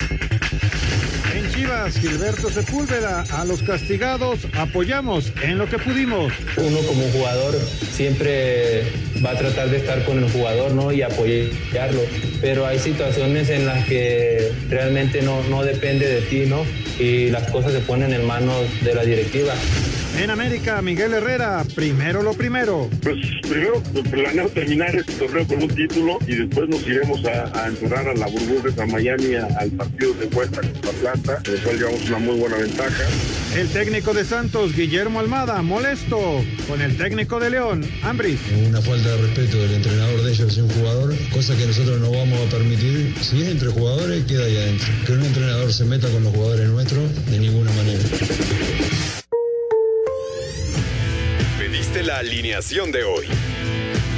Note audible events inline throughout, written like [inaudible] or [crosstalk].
En [laughs] Chivas, Gilberto Sepúlveda, a los castigados apoyamos en lo que pudimos. Uno como jugador siempre va a tratar de estar con el jugador ¿no? y apoyarlo, pero hay situaciones en las que realmente no, no depende de ti ¿no? y las cosas se ponen en manos de la directiva. En América, Miguel Herrera, primero lo primero. Pues primero planeo terminar este torneo con un título y después nos iremos a, a entrar a la burbuja a Miami a, al partido de vuelta contra Atlanta, cual llevamos una muy buena ventaja. El técnico de Santos, Guillermo Almada, molesto con el técnico de León, Ambris. Una falta de respeto del entrenador de ellos hacia un jugador, cosa que nosotros no vamos a permitir. Si es entre jugadores, queda ahí adentro. Que un entrenador se meta con los jugadores nuestros, de ninguna manera. Pediste la alineación de hoy.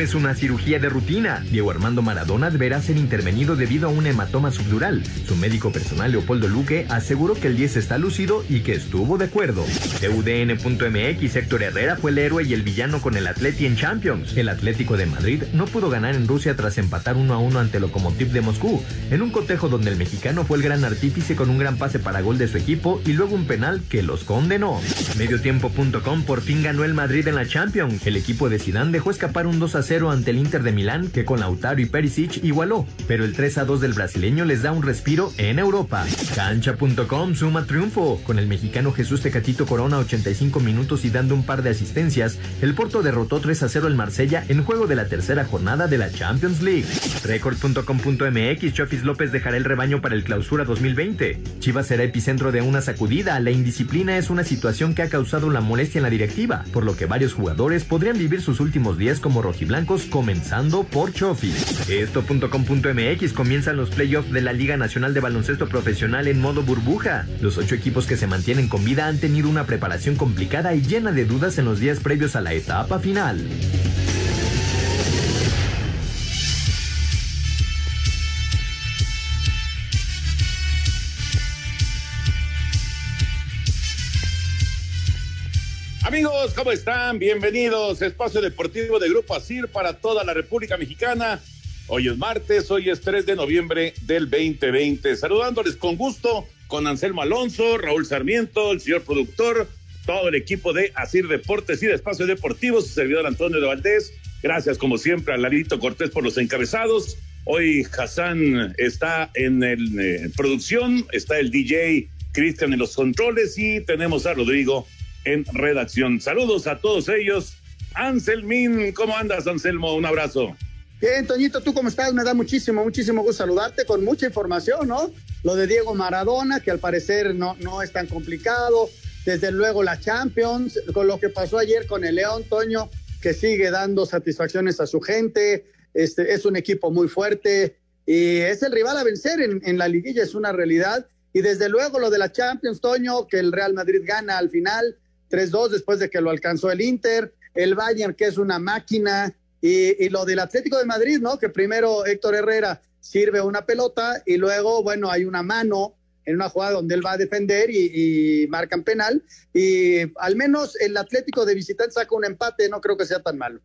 Es una cirugía de rutina. Diego Armando Maradona deberá ser intervenido debido a un hematoma subdural. Su médico personal Leopoldo Luque aseguró que el 10 está lúcido y que estuvo de acuerdo. TUDN.mx Héctor Herrera fue el héroe y el villano con el Atleti en Champions. El Atlético de Madrid no pudo ganar en Rusia tras empatar 1 a 1 ante Lokomotiv de Moscú, en un cotejo donde el mexicano fue el gran artífice con un gran pase para gol de su equipo y luego un penal que los condenó. Mediotiempo.com por fin ganó el Madrid en la Champions. El equipo de Zidane dejó escapar un 2 a 0 ante el Inter de Milán que con Lautaro y Perisic igualó, pero el 3 a 2 del brasileño les da un respiro en Europa. Cancha.com suma triunfo con el mexicano Jesús Tecatito Corona 85 minutos y dando un par de asistencias. El Porto derrotó 3 a 0 al Marsella en juego de la tercera jornada de la Champions League. Record.com.mx Chofis López dejará el rebaño para el Clausura 2020. Chivas será epicentro de una sacudida. La indisciplina es una situación que ha causado la molestia en la directiva, por lo que varios jugadores podrían vivir sus últimos días como rojiblancos, comenzando por Chofis. Esto.com.mx comienzan los playoffs de la Liga Nacional de Baloncesto Profesional en modo burbuja. Los ocho equipos que se mantienen con vida han tenido una preparación complicada y llena de dudas en los días previos a la etapa final. Amigos, ¿cómo están? Bienvenidos. Espacio Deportivo de Grupo ASIR para toda la República Mexicana. Hoy es martes, hoy es 3 de noviembre del 2020. Saludándoles con gusto con Anselmo Alonso, Raúl Sarmiento, el señor productor, todo el equipo de ASIR Deportes y de Espacio Deportivo, su servidor Antonio de Valdés. Gracias, como siempre, a Larito Cortés por los encabezados. Hoy Hassan está en el, eh, producción, está el DJ Cristian en los controles y tenemos a Rodrigo en redacción. Saludos a todos ellos. Anselmín, ¿cómo andas, Anselmo? Un abrazo. Bien, Toñito, ¿tú cómo estás? Me da muchísimo, muchísimo gusto saludarte con mucha información, ¿no? Lo de Diego Maradona, que al parecer no, no es tan complicado. Desde luego la Champions, con lo que pasó ayer con el León, Toño, que sigue dando satisfacciones a su gente. Este, es un equipo muy fuerte y es el rival a vencer en, en la liguilla, es una realidad. Y desde luego lo de la Champions, Toño, que el Real Madrid gana al final 3-2 después de que lo alcanzó el Inter, el Bayern que es una máquina y, lo del Atlético de Madrid, ¿no? Que primero Héctor Herrera sirve una pelota y luego, bueno, hay una mano en una jugada donde él va a defender y, y marcan penal y al menos el Atlético de visitante saca un empate, no creo que sea tan malo.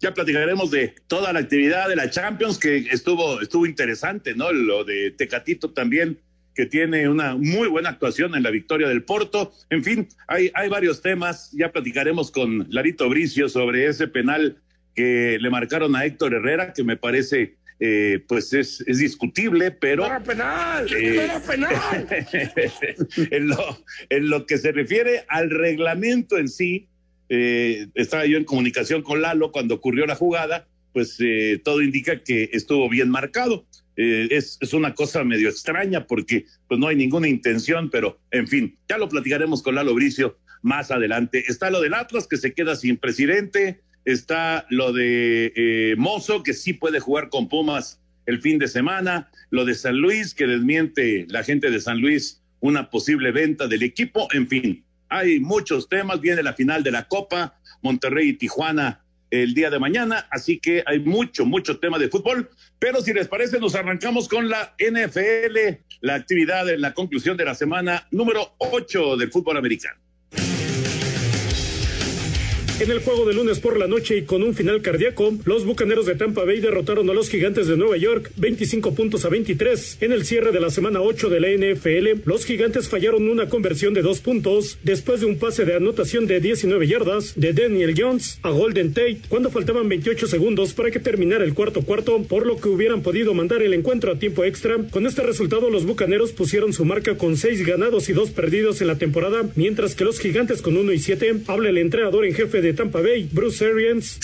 Ya platicaremos de toda la actividad de la Champions que estuvo estuvo interesante, ¿no? Lo de Tecatito también que tiene una muy buena actuación en la victoria del Porto. En fin, hay, hay varios temas. Ya platicaremos con Larito Bricio sobre ese penal que le marcaron a Héctor Herrera, que me parece eh, pues es, es, discutible, pero... ¡Era penal! Eh, ¡Era penal! [laughs] en, lo, en lo que se refiere al reglamento en sí, eh, estaba yo en comunicación con Lalo cuando ocurrió la jugada, pues eh, todo indica que estuvo bien marcado. Eh, es, es, una cosa medio extraña porque pues no hay ninguna intención, pero en fin, ya lo platicaremos con Lalo Bricio más adelante. Está lo del Atlas que se queda sin presidente, está lo de eh, Mozo que sí puede jugar con Pumas el fin de semana, lo de San Luis que desmiente la gente de San Luis una posible venta del equipo, en fin, hay muchos temas, viene la final de la Copa, Monterrey y Tijuana el día de mañana, así que hay mucho, mucho tema de fútbol, pero si les parece nos arrancamos con la NFL, la actividad en la conclusión de la semana número 8 del fútbol americano. En el juego de lunes por la noche y con un final cardíaco, los Bucaneros de Tampa Bay derrotaron a los Gigantes de Nueva York 25 puntos a 23. En el cierre de la semana 8 de la NFL, los Gigantes fallaron una conversión de dos puntos después de un pase de anotación de 19 yardas de Daniel Jones a Golden Tate cuando faltaban 28 segundos para que terminara el cuarto cuarto, por lo que hubieran podido mandar el encuentro a tiempo extra. Con este resultado, los Bucaneros pusieron su marca con seis ganados y dos perdidos en la temporada, mientras que los Gigantes con 1 y 7. Habla el entrenador en jefe de Tampa Bay, Bruce Arians.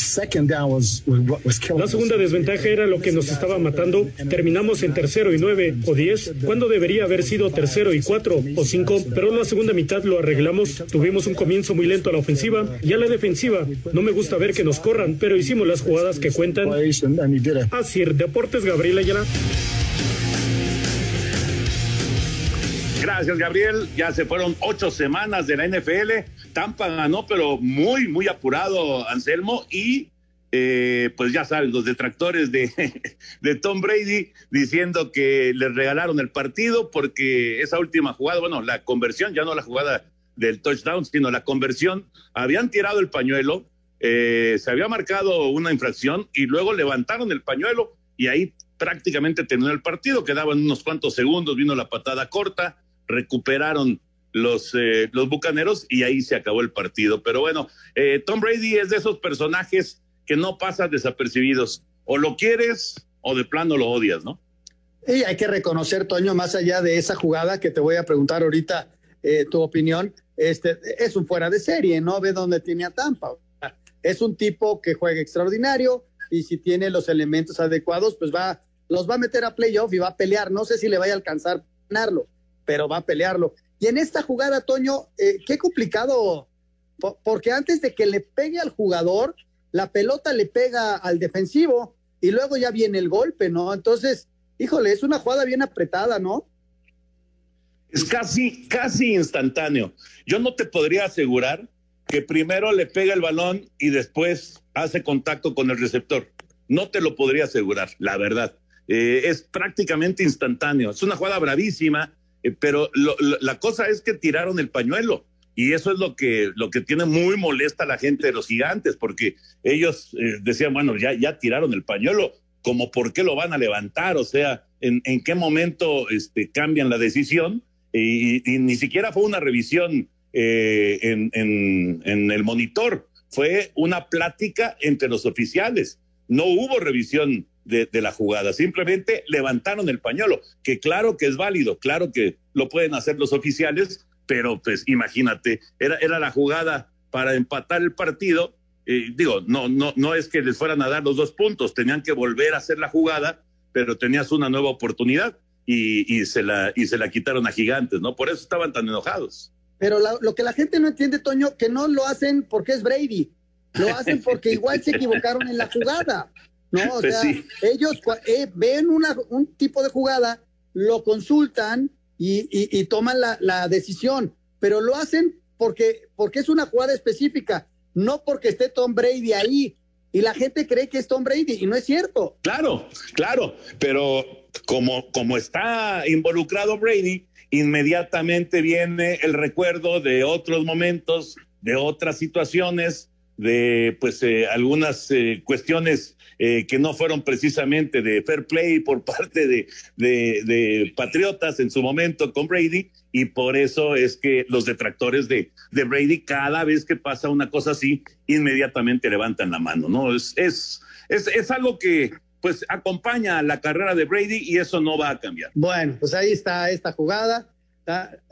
La segunda desventaja era lo que nos estaba matando. Terminamos en tercero y nueve o diez, cuando debería haber sido tercero y cuatro o cinco, pero en la segunda mitad lo arreglamos. Tuvimos un comienzo muy lento a la ofensiva y a la defensiva. No me gusta ver que nos corran, pero hicimos las jugadas que cuentan. Así, Deportes Gabriel Ayala. Gracias, Gabriel. Ya se fueron ocho semanas de la NFL. Tampa ganó, pero muy, muy apurado, Anselmo. Y eh, pues ya sabes, los detractores de, [laughs] de Tom Brady diciendo que les regalaron el partido porque esa última jugada, bueno, la conversión, ya no la jugada del touchdown, sino la conversión, habían tirado el pañuelo, eh, se había marcado una infracción y luego levantaron el pañuelo y ahí prácticamente terminó el partido, quedaban unos cuantos segundos, vino la patada corta, recuperaron los, eh, los bucaneros y ahí se acabó el partido. Pero bueno, eh, Tom Brady es de esos personajes que no pasan desapercibidos. O lo quieres o de plano lo odias, ¿no? Y hay que reconocer, Toño, más allá de esa jugada que te voy a preguntar ahorita eh, tu opinión, este, es un fuera de serie, ¿no? Ve dónde tiene a Tampa. Es un tipo que juega extraordinario y si tiene los elementos adecuados, pues va, los va a meter a playoff y va a pelear. No sé si le vaya a alcanzar a ganarlo, pero va a pelearlo. Y en esta jugada, Toño, eh, qué complicado, porque antes de que le pegue al jugador, la pelota le pega al defensivo y luego ya viene el golpe, ¿no? Entonces, híjole, es una jugada bien apretada, ¿no? Es casi, casi instantáneo. Yo no te podría asegurar que primero le pega el balón y después hace contacto con el receptor. No te lo podría asegurar, la verdad. Eh, es prácticamente instantáneo. Es una jugada bravísima pero lo, la cosa es que tiraron el pañuelo y eso es lo que, lo que tiene muy molesta a la gente de los gigantes, porque ellos eh, decían, bueno, ya, ya tiraron el pañuelo, como por qué lo van a levantar, o sea, en, en qué momento este, cambian la decisión, y, ni siquiera fue una revisión eh, en, en el monitor, fue una plática entre los oficiales, no hubo revisión de, de, la jugada. Simplemente levantaron el pañuelo, que claro que es válido, claro que lo pueden hacer los oficiales, pero pues imagínate, era, era la jugada para empatar el partido. Eh, digo, no, no, no es que les fueran a dar los dos puntos, tenían que volver a hacer la jugada, pero tenías una nueva oportunidad y, y se, la, y se la quitaron a gigantes, ¿no? Por eso estaban tan enojados. Pero la, lo que la gente no entiende, Toño, que no lo hacen porque es Brady, lo hacen [laughs] porque igual se equivocaron en la jugada. No, [laughs] o Pues sea, sí. ellos eh, ven una, un tipo de jugada, lo consultan y, y, y toman la, la, decisión, pero lo hacen porque, porque es una jugada específica, no porque esté Tom Brady ahí. Y la gente cree que es Tom Brady y no es cierto. Claro, claro, pero como, como está involucrado Brady, inmediatamente viene el recuerdo de otros momentos, de otras situaciones, de pues eh, algunas eh, cuestiones eh, que no fueron precisamente de fair play por [laughs] parte de, de, de, Patriotas en su momento con Brady, y por eso es que los detractores de, de Brady, cada vez que pasa una cosa así, inmediatamente levantan la mano, ¿no? Es, es, es, es algo que pues acompaña la carrera de Brady y eso no va a cambiar. Bueno, pues ahí está esta jugada.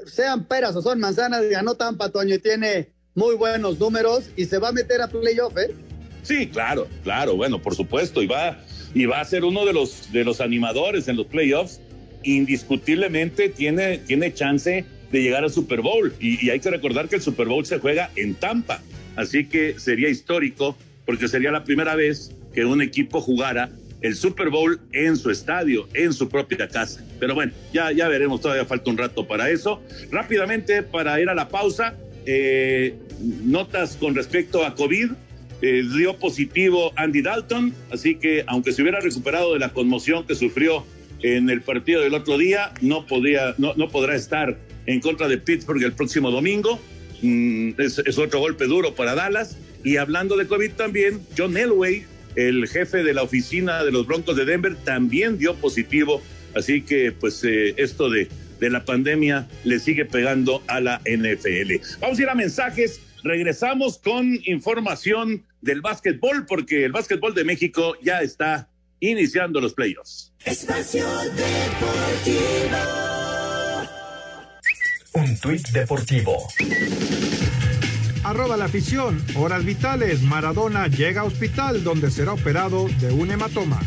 Sean peras o son manzanas, ganó Tampa, Toño, y tiene muy buenos números y se va a meter a playoff, ¿eh? Sí, claro, claro, bueno, por supuesto, y va, y va a ser uno de los, de los animadores en los playoffs. Indiscutiblemente tiene, tiene chance de llegar al Super Bowl y, hay que recordar que el Super Bowl se juega en Tampa, así que sería histórico porque sería la primera vez que un equipo jugara el Super Bowl en su estadio, en su propia casa. Pero bueno, ya, ya veremos, todavía falta un rato para eso. Rápidamente, para ir a la pausa, eh, notas con respecto a COVID. Eh, dio positivo Andy Dalton, así que aunque se hubiera recuperado de la conmoción que sufrió en el partido del otro día, no, podía, no, no podrá estar en contra de Pittsburgh el próximo domingo. Mm, es, otro golpe duro para Dallas. Y hablando de COVID también, John Elway, el jefe de la oficina de los Broncos de Denver, también dio positivo. Así que, pues, eh, esto de, de la pandemia le sigue pegando a la NFL. Vamos a ir a mensajes. Regresamos con información del básquetbol, porque el básquetbol de México ya está iniciando los playoffs. Espacio Deportivo. Un tuit deportivo. Arroba la afición. Horas vitales. Maradona llega a hospital donde será operado de un hematoma.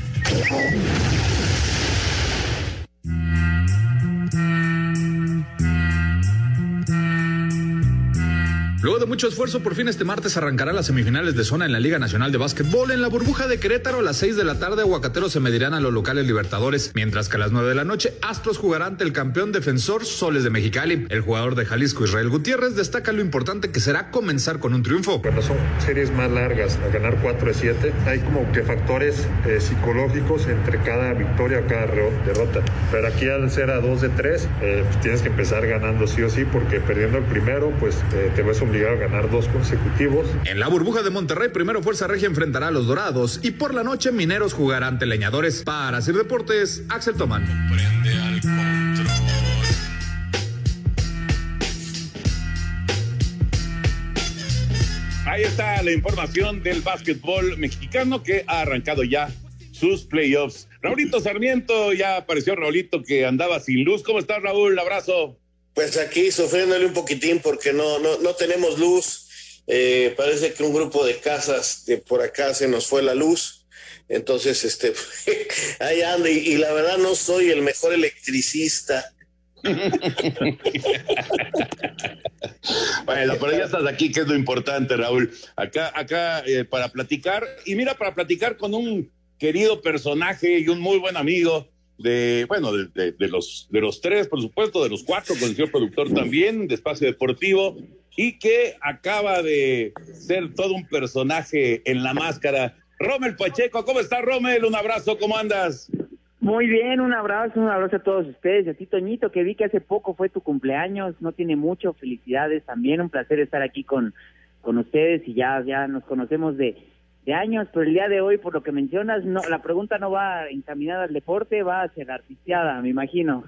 Luego de mucho esfuerzo, por fin este martes arrancará las semifinales de zona en la Liga Nacional de Básquetbol. En la burbuja de Querétaro, a las 6 de la tarde, Aguacateros se medirán a los locales Libertadores, mientras que a las 9 de la noche, Astros jugará ante el campeón defensor Soles de Mexicali. El jugador de Jalisco, Israel Gutiérrez, destaca lo importante que será comenzar con un triunfo. Cuando son series más largas, a ganar 4 de 7, hay como que factores eh, psicológicos entre cada victoria o cada derrota. Pero aquí al ser a 2 de 3, eh, pues tienes que empezar ganando sí o sí, porque perdiendo el primero, pues eh, te ves obligado a ganar dos consecutivos. En la burbuja de Monterrey, primero Fuerza Regia enfrentará a los Dorados y por la noche Mineros jugará ante Leñadores. Para hacer deportes, Axel Tomán. Ahí está la información del básquetbol mexicano que ha arrancado ya sus playoffs. Raulito Sarmiento, ya apareció Raulito que andaba sin luz. ¿Cómo estás, Raúl? Abrazo. Pues aquí sufriéndole un poquitín porque no, no, no tenemos luz. Eh, parece que un grupo de casas de por acá se nos fue la luz. Entonces, este, [laughs] ahí anda. Y, la verdad no soy el mejor electricista. [laughs] bueno, pero ya estás aquí, que es lo importante, Raúl. Acá, acá eh, para platicar. Y mira, para platicar con un querido personaje y un muy buen amigo de, bueno, de, de, los, de los tres, por supuesto, de los cuatro, con el señor productor también, de Espacio Deportivo, y que acaba de ser todo un personaje en la máscara. Rommel Pacheco, ¿cómo estás, Rommel? Un abrazo, ¿cómo andas? Muy bien, un abrazo, un abrazo a todos ustedes, a ti, Toñito, que vi que hace poco fue tu cumpleaños, no tiene mucho, felicidades también, un placer estar aquí con, con ustedes y ya, ya nos conocemos de, de años, pero el día de hoy, por lo que mencionas, no, la pregunta no va encaminada al deporte, va hacia la artisteada, me imagino.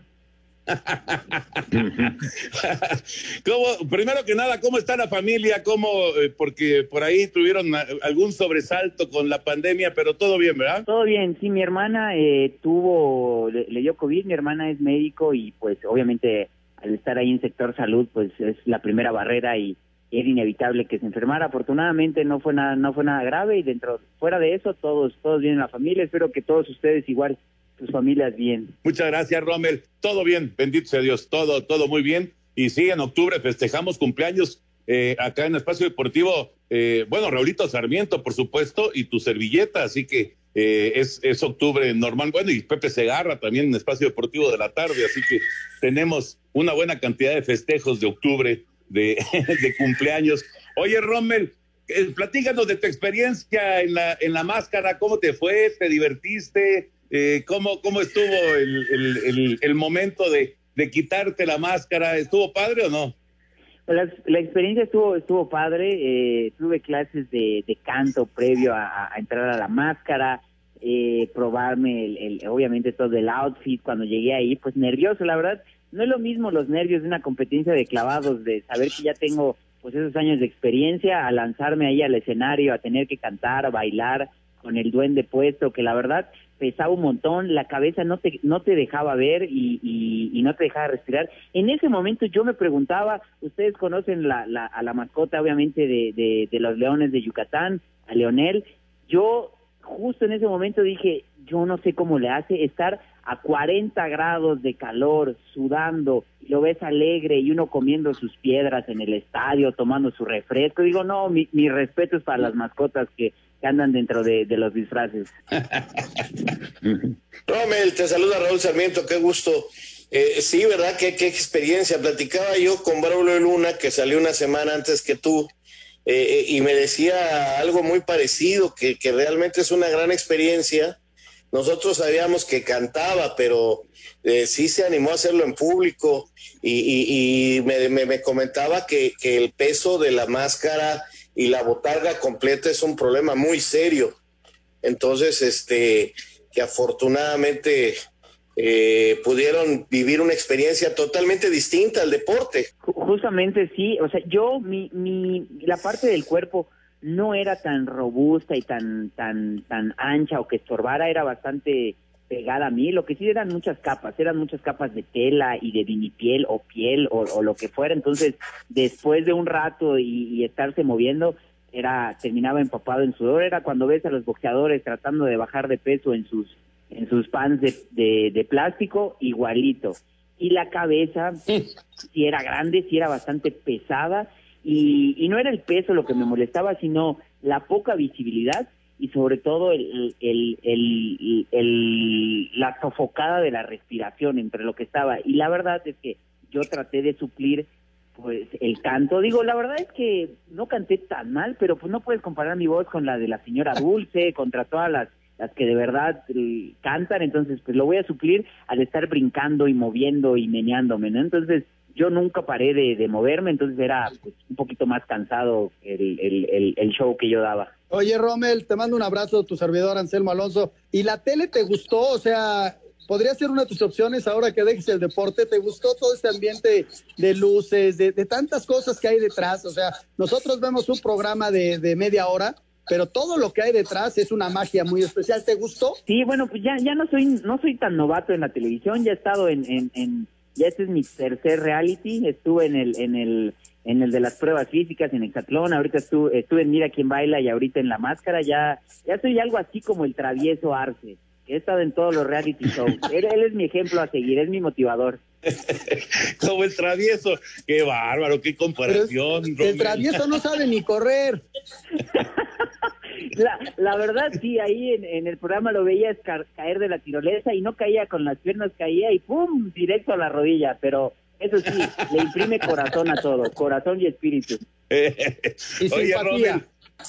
[laughs] ¿Cómo, primero que nada, ¿cómo está la familia? ¿Cómo, eh, porque por ahí tuvieron algún sobresalto con la pandemia, pero todo bien, ¿verdad? Todo bien, sí, mi hermana eh, tuvo, le, le, dio COVID, mi hermana es médico y pues obviamente al estar ahí en sector salud, pues es la primera barrera y era inevitable que se enfermara. Afortunadamente no fue nada, no fue nada grave y dentro, fuera de eso, todos, todos bien en la familia. Espero que todos ustedes igual, sus familias bien. Muchas gracias, Rommel. Todo bien, bendito sea Dios, todo, todo muy bien. Y sí, en octubre festejamos cumpleaños eh, acá en Espacio Deportivo. Eh, bueno, Raulito Sarmiento, por supuesto, y tu servilleta, así que eh, es, es octubre normal. Bueno, y Pepe Segarra también en Espacio Deportivo de la tarde, así que tenemos una buena cantidad de festejos de octubre [laughs] de, cumpleaños. Oye, Rommel, eh, platícanos de tu experiencia en la, en la máscara, ¿cómo te fue? ¿Te divertiste? Eh, ¿cómo, ¿Cómo estuvo el, el, el, momento de, de, quitarte la máscara? ¿Estuvo padre o no? La, la experiencia estuvo estuvo padre, eh, tuve clases de, de canto previo a, a entrar a la máscara, eh, probarme el, el- obviamente todo el outfit cuando llegué ahí, pues nervioso, la verdad, no es lo mismo los nervios de una competencia de clavados, de saber que ya tengo pues esos años de experiencia, a lanzarme ahí al escenario, a tener que cantar, bailar con el duende puesto, que la verdad pesaba un montón, la cabeza no te, no te dejaba ver y, no te dejaba respirar. En ese momento yo me preguntaba, ustedes conocen la, la, a la mascota obviamente de, de los Leones de Yucatán, a Leonel, yo justo en ese momento dije, yo no sé cómo le hace estar a 40 grados de calor, sudando, lo ves alegre y uno comiendo sus piedras en el estadio, tomando su refresco. Digo, no, mi, mi respeto es para las mascotas que, andan dentro de, los disfraces. [laughs] Rommel, te saluda Raúl Sarmiento, qué gusto. Eh, sí, ¿verdad? Qué, qué experiencia. Platicaba yo con Braulio Luna, que salió una semana antes que tú, eh, eh, y me decía algo muy parecido, que, que realmente es una gran experiencia. Nosotros sabíamos que cantaba, pero eh, sí se animó a hacerlo en público y, y- me, me- me comentaba que, que el peso de la máscara y la botarga completa es un problema muy serio. Entonces, este, que afortunadamente eh, pudieron vivir una experiencia totalmente distinta al deporte. Ju- Justamente sí, o sea, yo, mi, mi, la parte del cuerpo no era tan robusta y tan, tan, tan ancha o que estorbara, era bastante pegada a mí, lo que sí eran muchas capas, eran muchas capas de tela y de vinipiel o piel o, o lo que fuera, entonces después de un rato y, y estarse moviendo, era, terminaba empapado en sudor, era cuando ves a los boxeadores tratando de bajar de peso en sus, en sus pants de, de, de plástico, igualito. Y la cabeza, sí. era grande, sí era bastante pesada, y, y no era el peso lo que me molestaba, sino la poca visibilidad y sobre todo el, la sofocada de la respiración entre lo que estaba. Y la verdad es que yo traté de suplir pues el canto. Digo, la verdad es que no canté tan mal, pero pues no puedes comparar mi voz con la de la señora Dulce, contra todas las las que de verdad eh, cantan, entonces pues lo voy a suplir al estar brincando y moviendo y meneándome, ¿no? Entonces yo nunca paré de, de moverme, entonces era pues, un poquito más cansado el, el, el, el show que yo daba. Oye, Rommel, te mando un abrazo, tu servidor Anselmo Alonso. ¿Y la tele te gustó? O sea, podría ser una de tus opciones ahora que dejes el deporte. ¿Te gustó todo este ambiente de luces, de, de tantas cosas que hay detrás? O sea, nosotros vemos un programa de, de media hora, pero todo lo que hay detrás es una magia muy especial. ¿Te gustó? Sí, bueno, pues ya, ya no soy no soy tan novato en la televisión, ya he estado en, en, en ya este es mi tercer reality, estuve en el en el en el de las pruebas físicas en Hexatlón, ahorita estuve, estuve en Mira quién baila y ahorita en La Máscara, ya ya soy algo así como el travieso Arce, que he estado en todos los reality shows. [laughs] Él, él es mi ejemplo a seguir, es mi motivador. [laughs] Como el travieso. Qué bárbaro, qué comparación. El travieso no sabe ni correr. [laughs] La, la verdad, sí, ahí en, en el programa lo veías ca- caer de la tirolesa y no caía con las piernas, caía y ¡pum! directo a la rodilla, pero eso sí, le imprime corazón a todo, corazón y espíritu. [laughs] Oye, Robert.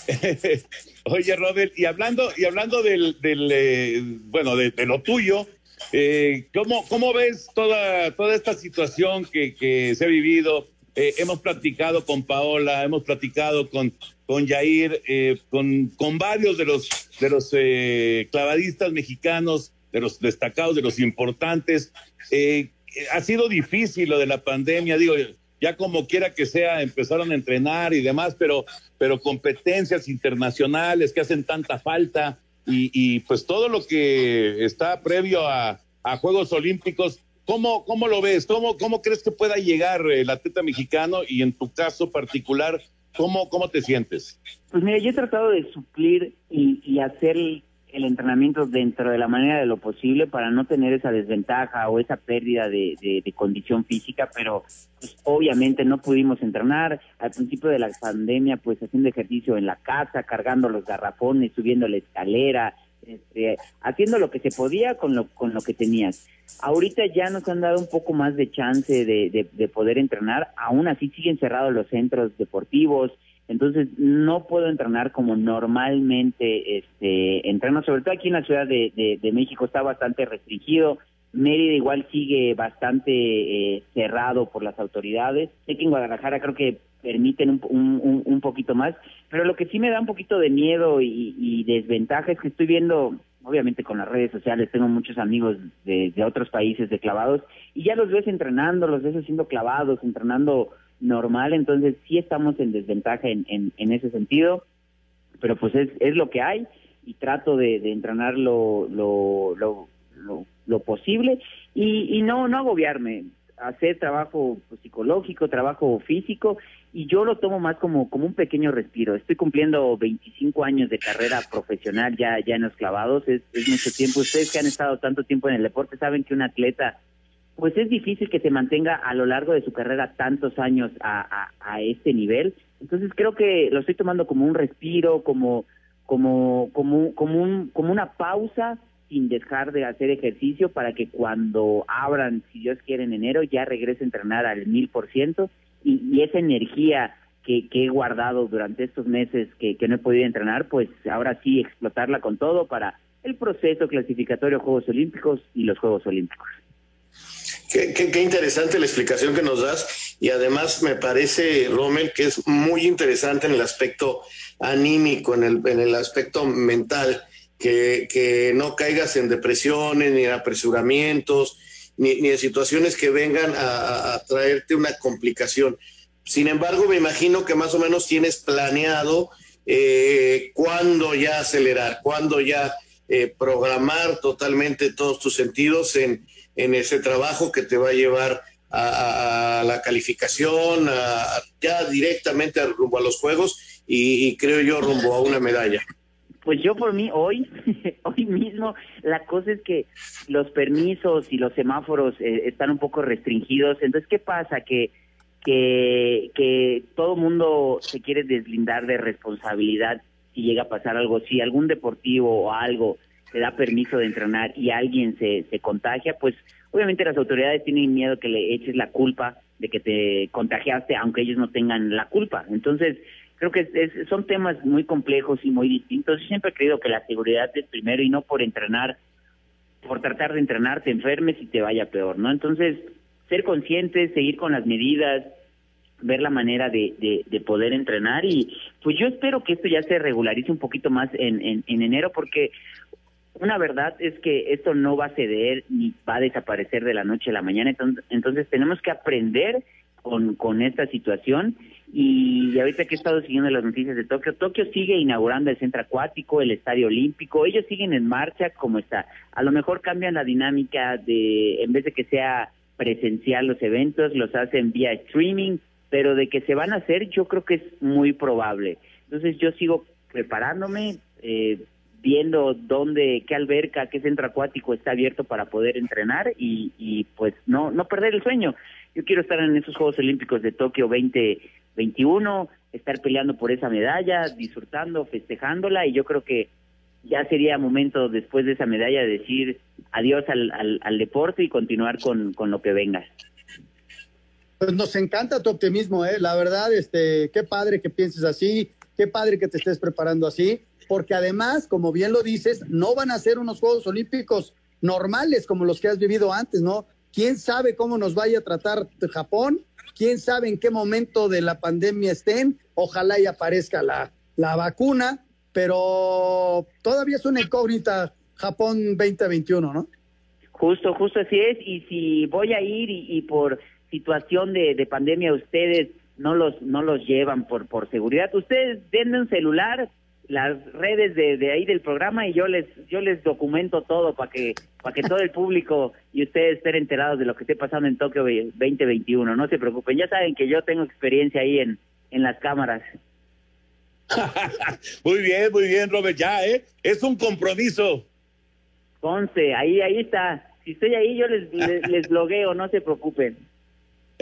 [laughs] Oye, Robert, y hablando, y hablando del, del eh, bueno, de, de lo tuyo, eh, ¿cómo, ¿cómo ves toda, toda esta situación que, que se ha vivido? Eh, hemos platicado con Paola, hemos platicado con, con Yair, eh, con, con varios de los, de los eh, clavadistas mexicanos, de los destacados, de los importantes. Eh, ha sido difícil lo de la pandemia, digo, ya como quiera que sea, empezaron a entrenar y demás, pero, pero competencias internacionales que hacen tanta falta y, y pues todo lo que está previo a, a Juegos Olímpicos, ¿cómo, cómo lo ves? ¿Cómo, ¿Cómo crees que pueda llegar el atleta mexicano y en tu caso particular, cómo, cómo te sientes? Pues mira, yo he tratado de suplir y, hacer el, entrenamiento dentro de la manera de lo posible para no tener esa desventaja o esa pérdida de condición física, pero pues, obviamente no pudimos entrenar. Al principio de la pandemia, pues haciendo ejercicio en la casa, cargando los garrafones, subiendo la escalera, este, haciendo lo que se podía con lo, con lo que tenías. Ahorita ya nos han dado un poco más de chance de, de- de poder entrenar, aún así siguen cerrados los centros deportivos, entonces no puedo entrenar como normalmente este entreno, sobre todo aquí en la Ciudad de, de- de México está bastante restringido, Mérida igual sigue bastante eh, cerrado por las autoridades. Sé que en Guadalajara creo que permiten un, un, un, poquito más, pero lo que sí me da un poquito de miedo y, y, desventaja es que estoy viendo, obviamente con las redes sociales, tengo muchos amigos de, otros países de clavados y ya los ves entrenando, los ves haciendo clavados, entrenando normal, entonces sí estamos en desventaja en, en, ese sentido, pero pues es, es lo que hay y trato de, entrenar lo, lo, lo, lo, posible y, y no, no agobiarme, hacer trabajo pues, psicológico, trabajo físico y yo lo tomo más como, como un pequeño respiro. Estoy cumpliendo 25 años de carrera profesional ya, ya en los clavados, es, es mucho tiempo. Ustedes que han estado tanto tiempo en el deporte saben que un atleta pues es difícil que se mantenga a lo largo de su carrera tantos años a, a, este nivel. Entonces creo que lo estoy tomando como un respiro, como como como como un como una pausa sin dejar de hacer ejercicio para que cuando abran, si Dios quiere, en enero, ya regrese a entrenar al mil por ciento. Y esa energía que, he guardado durante estos meses que, que no he podido entrenar, pues ahora sí explotarla con todo para el proceso clasificatorio Juegos Olímpicos y los Juegos Olímpicos. Qué, interesante la explicación que nos das. Y además me parece, Rommel, que es muy interesante en el aspecto anímico, en el, en el aspecto mental, que, no caigas en depresiones ni en apresuramientos, ni, ni en situaciones que vengan a, a, traerte una complicación. Sin embargo, me imagino que más o menos tienes planeado eh, cuándo ya acelerar, cuándo ya eh, programar totalmente todos tus sentidos en en ese trabajo que te va a llevar a, la calificación, ya directamente rumbo a los Juegos y, creo yo rumbo a una medalla. Pues yo por mí hoy, [laughs] hoy mismo, la cosa es que los permisos y los semáforos eh, están un poco restringidos. Entonces, ¿qué pasa? Que, que, que todo mundo se quiere deslindar de responsabilidad si llega a pasar algo. Si algún deportivo o algo te da permiso de entrenar y alguien se, se contagia, pues obviamente las autoridades tienen miedo que le eches la culpa de que te contagiaste, aunque ellos no tengan la culpa. Entonces, creo que es, son temas muy complejos y muy distintos. Siempre he creído que la seguridad es primero y no por entrenar, por tratar de entrenar, te enfermes y te vaya peor, ¿no? Entonces, ser conscientes, seguir con las medidas, ver la manera de, de, de, poder entrenar y pues yo espero que esto ya se regularice un poquito más en, en, en enero porque una verdad es que esto no va a ceder ni va a desaparecer de la noche a la mañana, entonces, tenemos que aprender con, con esta situación y, ahorita que he estado siguiendo las noticias de Tokio, Tokio sigue inaugurando el centro acuático, el estadio olímpico, ellos siguen en marcha como está. A lo mejor cambian la dinámica de, en vez de que sea presencial los eventos, los hacen vía streaming, pero de que se van a hacer yo creo que es muy probable. Entonces yo sigo preparándome, eh, viendo dónde, qué alberca, qué centro acuático está abierto para poder entrenar y, y pues no, no perder el sueño. Yo quiero estar en esos Juegos Olímpicos de Tokio 2021, estar peleando por esa medalla, disfrutando, festejándola y yo creo que ya sería momento después de esa medalla de decir adiós al, al, al deporte y continuar con, con lo que venga. Pues nos encanta tu optimismo, ¿eh? La verdad, este, qué padre que pienses así, qué padre que te estés preparando así porque además, como bien lo dices, no van a ser unos Juegos Olímpicos normales como los que has vivido antes, ¿no? ¿Quién sabe cómo nos vaya a tratar Japón? ¿Quién sabe en qué momento de la pandemia estén? Ojalá y aparezca la, la vacuna, pero todavía es una incógnita Japón 2021, ¿no? Justo, justo así es. Y si voy a ir y, por situación de, de, pandemia ustedes no los no los llevan por por seguridad, ustedes denme un celular, las redes de, de, ahí del programa y yo les yo les documento todo para que para que todo el público y ustedes estén enterados de lo que esté pasando en Tokio 2021. No se preocupen, ya saben que yo tengo experiencia ahí en en las cámaras. [laughs] muy bien, muy bien, Robert, ya, ¿eh? Es un compromiso. Ponce, ahí ahí está. Si estoy ahí yo les les, les blogueo, no se preocupen.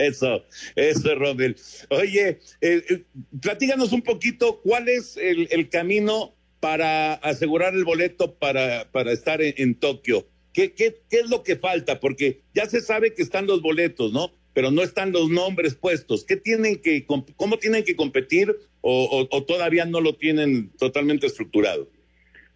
Eso, eso, Rodel. Oye, eh, eh, platíganos un poquito cuál es el, camino para asegurar el boleto para, para estar en, Tokio. ¿Qué, ¿Qué, qué, es lo que falta? Porque ya se sabe que están los boletos, ¿no? Pero no están los nombres puestos. ¿Qué tienen que, cómo tienen que competir o todavía no lo tienen totalmente estructurado?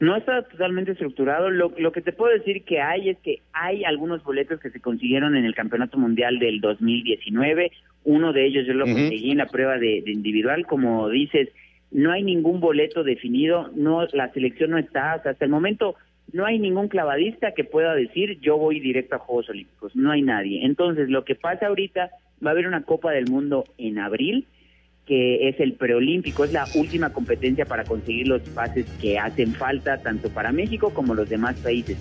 No está totalmente estructurado. Lo, lo que te puedo decir que hay es que hay algunos boletos que se consiguieron en el Campeonato Mundial del 2019. Uno de ellos yo lo conseguí en la prueba de, de individual. Como dices, no hay ningún boleto definido, no la selección no está, hasta el momento no hay ningún clavadista que pueda decir yo voy directo a Juegos Olímpicos, no hay nadie. Entonces, lo que pasa ahorita, va a haber una Copa del Mundo en abril, que es el preolímpico, es la última competencia para conseguir los pases que hacen falta tanto para México como los demás países.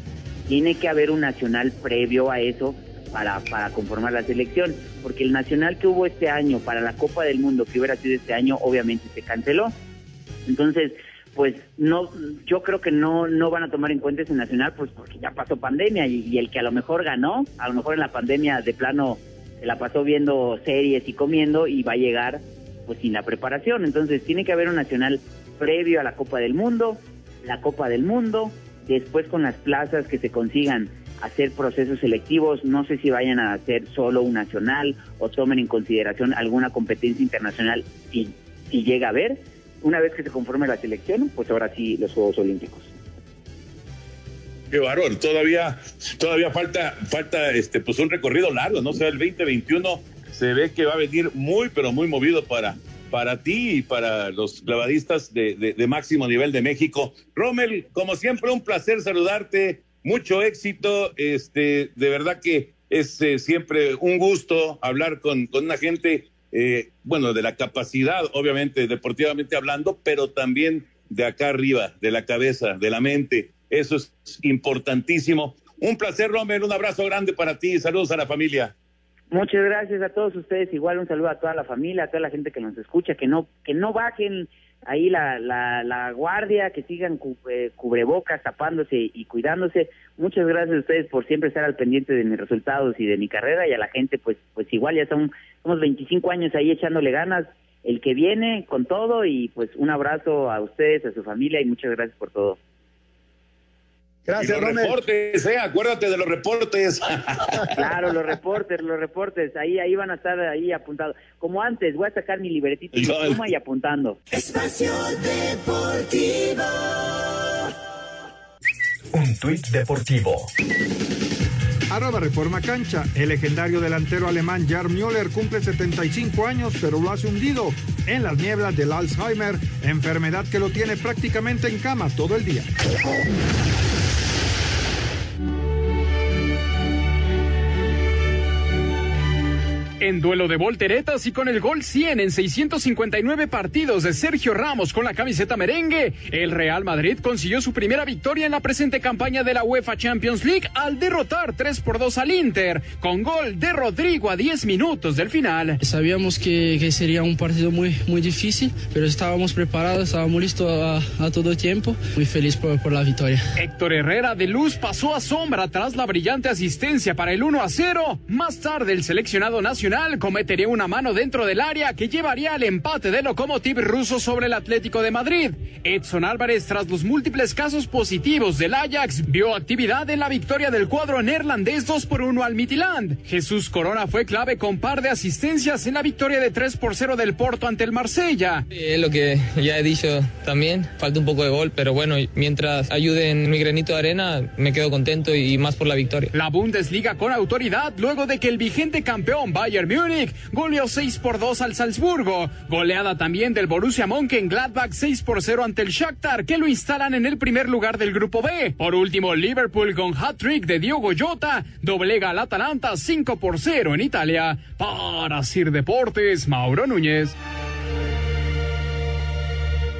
Tiene que haber un nacional previo a eso para, para conformar la selección, porque el nacional que hubo este año para la Copa del Mundo, que hubiera sido este año, obviamente se canceló. Entonces, pues no, yo creo que no, no van a tomar en cuenta ese nacional, pues porque ya pasó pandemia y, y el que a lo mejor ganó, a lo mejor en la pandemia de plano se la pasó viendo series y comiendo y va a llegar pues sin la preparación. Entonces tiene que haber un nacional previo a la Copa del Mundo, la Copa del Mundo, después con las plazas que se consigan hacer procesos selectivos, no sé si vayan a hacer solo un nacional o tomen en consideración alguna competencia internacional si, si llega a haber. Una vez que se conforme la selección, pues ahora sí los Juegos Olímpicos. Qué bárbaro, todavía, todavía falta, falta este, pues un recorrido largo, ¿no? O sea, el 2021 se ve que va a venir muy, pero muy movido para, para ti y para los clavadistas de, de, máximo nivel de México. Rommel, como siempre, un placer saludarte, mucho éxito, este, de verdad que es eh, siempre un gusto hablar con, con una gente, eh, bueno, de la capacidad, obviamente, deportivamente hablando, pero también de acá arriba, de la cabeza, de la mente. Eso es importantísimo. Un placer, Rommel, un abrazo grande para ti, saludos a la familia. Muchas gracias a todos ustedes, igual un saludo a toda la familia, a toda la gente que nos escucha, que no que no bajen ahí la, la, la guardia, que sigan eh, cubrebocas, tapándose y cuidándose. Muchas gracias a ustedes por siempre estar al pendiente de mis resultados y de mi carrera y a la gente pues pues igual ya son somos 25 años ahí echándole ganas, el que viene con todo y pues un abrazo a ustedes, a su familia y muchas gracias por todo. Gracias, y los reportes, eh, acuérdate de los reportes. [laughs] Claro, los reportes, los reportes, ahí, ahí van a estar ahí apuntados. Como antes, voy a sacar mi libretito y pluma y apuntando. Espacio Deportivo. Un tuit deportivo. Arroba Reforma Cancha. El legendario delantero alemán Jar Müller cumple 75 años, pero lo hace hundido en las nieblas del Alzheimer, enfermedad que lo tiene prácticamente en cama todo el día. En duelo de volteretas y con el gol 100 en 659 partidos de Sergio Ramos con la camiseta merengue, el Real Madrid consiguió su primera victoria en la presente campaña de la UEFA Champions League al derrotar 3 por 2 al Inter, con gol de Rodrigo a 10 minutos del final. Sabíamos que, que sería un partido muy, muy difícil, pero estábamos preparados, estábamos listos a, a todo tiempo. Muy feliz por, por la victoria. Héctor Herrera de Luz pasó a sombra tras la brillante asistencia para el 1 a 0. Más tarde, el seleccionado nacional cometería una mano dentro del área que llevaría al empate del Lokomotiv ruso sobre el Atlético de Madrid. Edson Álvarez, tras los múltiples casos positivos del Ajax, vio actividad en la victoria del cuadro neerlandés 2 por 1 al Midland. Jesús Corona fue clave con par de asistencias en la victoria de 3 por 0 del Porto ante el Marsella. Es lo que ya he dicho también, falta un poco de gol, pero bueno, mientras ayude en mi granito de arena, me quedo contento y más por la victoria. La Bundesliga con autoridad luego de que el vigente campeón Múnich goleó 6 por 2 al Salzburgo. Goleada también del Borussia Mönchengladbach 6 por 0 ante el Shakhtar que lo instalan en el primer lugar del grupo B. Por último, Liverpool con hat-trick de Diogo Jota doblega al Atalanta 5 por 0 en Italia. Para Sir Deportes, Mauro Núñez.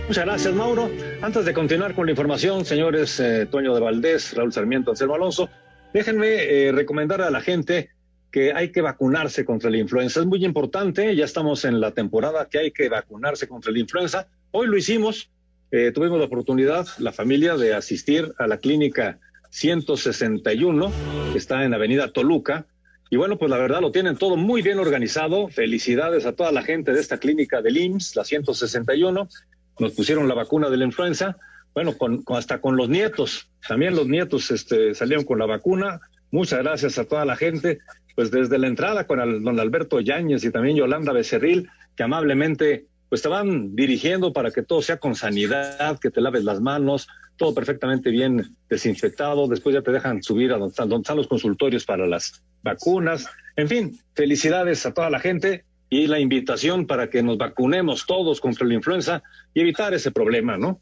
Muchas gracias, Mauro. Antes de continuar con la información, señores eh, Toño de Valdés, Raúl Sarmiento, Anselmo Alonso, déjenme eh, recomendar a la gente que hay que vacunarse contra la influenza. Es muy importante, ya estamos en la temporada que hay que vacunarse contra la influenza. Hoy lo hicimos, eh, tuvimos la oportunidad, la familia, de asistir a la clínica 161, que está en Avenida Toluca. Y bueno, pues la verdad lo tienen todo muy bien organizado. Felicidades a toda la gente de esta clínica del IMSS, la 161. Nos pusieron la vacuna de la influenza. Bueno, con, con, hasta con los nietos, también los nietos este, salieron con la vacuna. Muchas gracias a toda la gente pues desde la entrada con el, don Alberto Yáñez y también Yolanda Becerril, que amablemente pues te van dirigiendo para que todo sea con sanidad, que te laves las manos, todo perfectamente bien desinfectado, después ya te dejan subir a donde están, donde están los consultorios para las vacunas. En fin, felicidades a toda la gente y la invitación para que nos vacunemos todos contra la influenza y evitar ese problema, ¿no?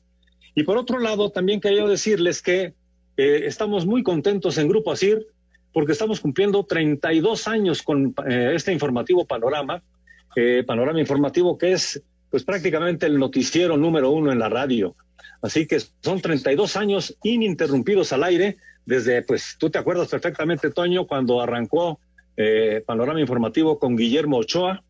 Y por otro lado, también quería decirles que eh, estamos muy contentos en Grupo ASIR porque estamos cumpliendo 32 años con eh, este informativo panorama, eh, panorama informativo que es pues prácticamente el noticiero número uno en la radio. Así que son 32 años ininterrumpidos al aire desde, pues tú te acuerdas perfectamente, Toño, cuando arrancó eh, Panorama Informativo con Guillermo Ochoa.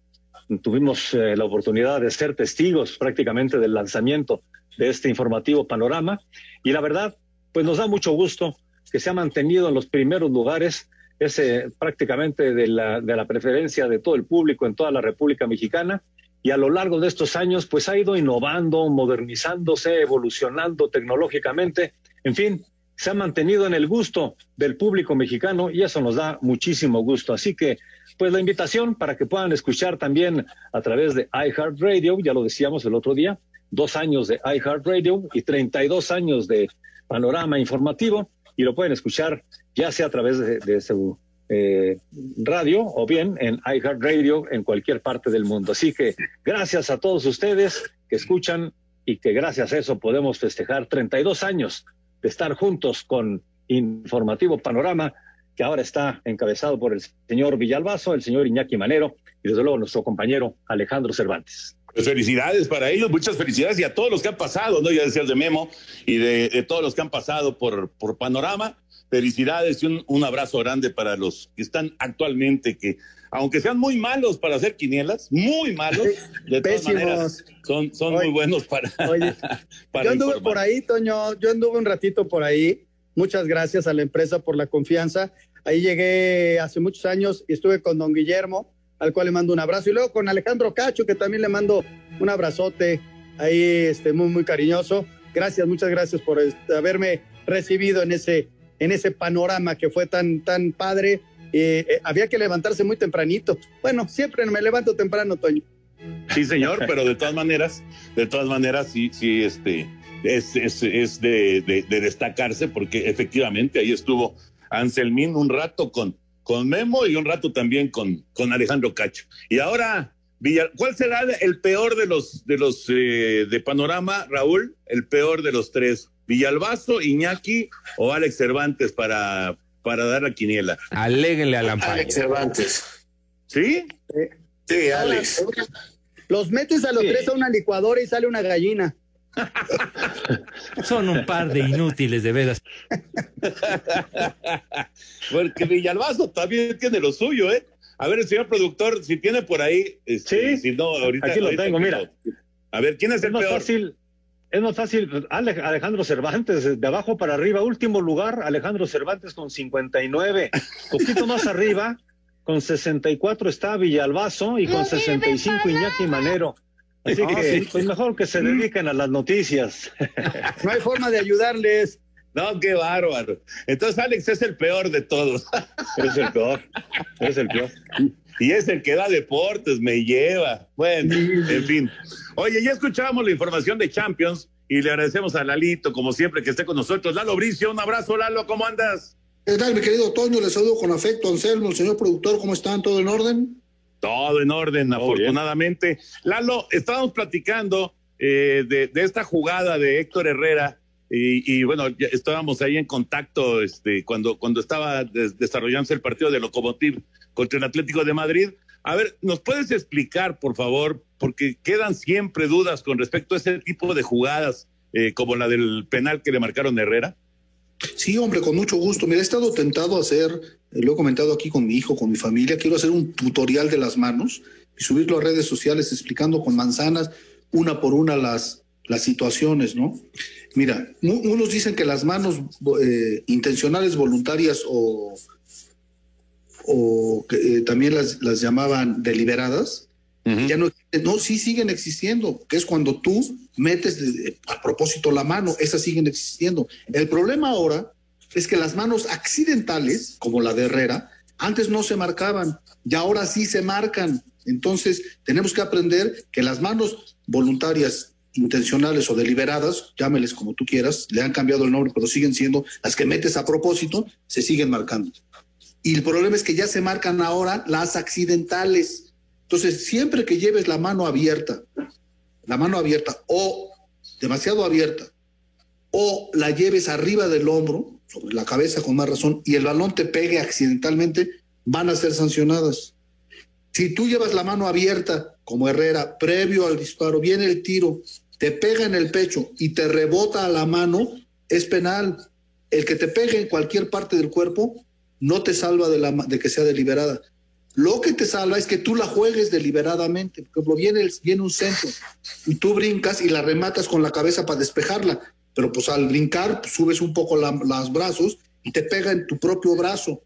Tuvimos eh, la oportunidad de ser testigos prácticamente del lanzamiento de este informativo Panorama. Y la verdad, pues nos da mucho gusto que se ha mantenido en los primeros lugares ese prácticamente de la, de la preferencia de todo el público en toda la República Mexicana. Y a lo largo de estos años pues ha ido innovando, modernizándose, evolucionando tecnológicamente, en fin, se ha mantenido en el gusto del público mexicano y eso nos da muchísimo gusto. Así que pues la invitación para que puedan escuchar también a través de iHeartRadio, ya lo decíamos el otro día, dos años de iHeartRadio y 32 años de panorama informativo y lo pueden escuchar ya sea a través de, su eh, radio o bien en iHeartRadio en cualquier parte del mundo. Así que gracias a todos ustedes que escuchan y que gracias a eso podemos festejar 32 años de estar juntos con Informativo Panorama, que ahora está encabezado por el señor Villalbazo, el señor Iñaki Manero y desde luego nuestro compañero Alejandro Cervantes. Pues felicidades para ellos, muchas felicidades y a todos los que han pasado, ¿no? Ya decías de Memo y de, de todos los que han pasado por, por Panorama felicidades y un, un, abrazo grande para los que están actualmente, que aunque sean muy malos para hacer quinielas, muy malos, de todas Pésimos. maneras son, son Oye, muy buenos para, Oye, [laughs] para yo anduve informar. por ahí, Toño, yo anduve un ratito por ahí. Muchas gracias a la empresa por la confianza. Ahí llegué hace muchos años y estuve con don Guillermo, al cual le mando un abrazo. Y luego con Alejandro Cacho, que también le mando un abrazote ahí este, muy, muy cariñoso. Gracias, muchas gracias por este, haberme recibido en ese, en ese panorama que fue tan, tan padre. Eh, eh, había que levantarse muy tempranito. Bueno, siempre me levanto temprano, Toño. Sí, señor, [laughs] pero de todas maneras, de todas maneras, sí, sí, este, es, es, es de, de, de destacarse porque efectivamente ahí estuvo Anselmín un rato con, con Memo y un rato también con, con Alejandro Cacho. Y ahora, Villar, ¿cuál será el peor de los de los eh, de panorama, Raúl? El peor de los tres. Villalbazo, Iñaki o Alex Cervantes para, para dar la quiniela. Aléguenle a Lampard. Alex Cervantes. ¿Sí? Sí, Alex. Los metes a los Sí. tres a una licuadora y sale una gallina. Son un par de inútiles, de veras. Porque Villalbazo también tiene lo suyo, ¿eh? A ver, el señor productor, si tiene por ahí, este, Sí, si no, ahorita. aquí lo ahorita tengo, mira. lo- A ver, ¿quién es Es el más peor? fácil, es más fácil, Ale- Alejandro Cervantes, de abajo para arriba, último lugar, Alejandro Cervantes con 59, poquito más arriba, con 64 está Villalbazo y con 65 Iñaki Manero. Así Ah, que, sí. pues mejor que se dediquen a las noticias. No hay forma de ayudarles. No, qué bárbaro. Entonces Alex es el peor de todos. [laughs] Es el peor, es el peor. Y es el que da deportes, me lleva. Bueno, en fin. Oye, ya escuchábamos la información de Champions y le agradecemos a Lalito, como siempre, que esté con nosotros. Lalo Bricio, un abrazo, Lalo, ¿cómo andas? ¿Qué tal, mi querido Toño? Les saludo con afecto, Anselmo, señor productor, ¿cómo están? ¿Todo en orden? Todo en orden, afortunadamente. Lalo, estábamos platicando eh, de, de esta jugada de Héctor Herrera y, y, bueno, ya estábamos ahí en contacto este, cuando, cuando estaba des- desarrollándose el partido de Locomotiv contra el Atlético de Madrid. A ver, ¿nos puedes explicar, por favor? Porque quedan siempre dudas con respecto a ese tipo de jugadas, eh, como la del penal que le marcaron a Herrera. Sí, hombre, con mucho gusto. Mira, he estado tentado a hacer, eh, lo he comentado aquí con mi hijo, con mi familia, quiero hacer un tutorial de las manos y subirlo a redes sociales explicando con manzanas una por una las, las situaciones, ¿no? Mira, unos dicen que las manos eh, intencionales voluntarias o, o que eh, también las, las llamaban deliberadas, ya no existen. no, sí siguen existiendo, que es cuando tú metes a propósito la mano, esas siguen existiendo. El problema ahora es que las manos accidentales, como la de Herrera, antes no se marcaban y ahora sí se marcan. Entonces, tenemos que aprender que las manos voluntarias intencionales o deliberadas, llámeles como tú quieras, le han cambiado el nombre, pero siguen siendo las que metes a propósito, se siguen marcando. Y el problema es que ya se marcan ahora las accidentales. Entonces, siempre que lleves la mano abierta, la mano abierta o demasiado abierta, o la lleves arriba del hombro, sobre la cabeza con más razón, y el balón te pegue accidentalmente, van a ser sancionadas. Si tú llevas la mano abierta, como Herrera, previo al disparo, viene el tiro, te pega en el pecho y te rebota a la mano, es penal. El que te pegue en cualquier parte del cuerpo no te salva de, la, de que sea deliberada. Lo que te salva es que tú la juegues deliberadamente. Por ejemplo, viene, viene un centro y tú brincas y la rematas con la cabeza para despejarla. Pero pues al brincar pues, subes un poco los brazos y te pega en tu propio brazo.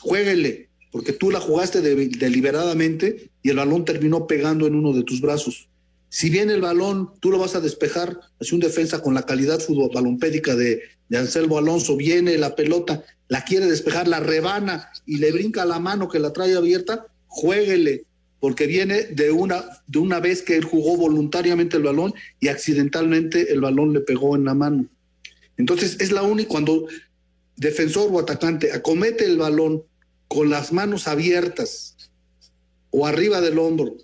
Jueguele, porque tú la jugaste deliberadamente y el balón terminó pegando en uno de tus brazos. Si viene el balón, tú lo vas a despejar, así un defensa con la calidad fútbol balompédica de, de Anselmo Alonso, viene la pelota, la quiere despejar, la rebana y le brinca la mano que la trae abierta, jueguele, porque viene de una, de una vez que él jugó voluntariamente el balón y accidentalmente el balón le pegó en la mano. Entonces es la única, cuando defensor o atacante acomete el balón con las manos abiertas o arriba del hombro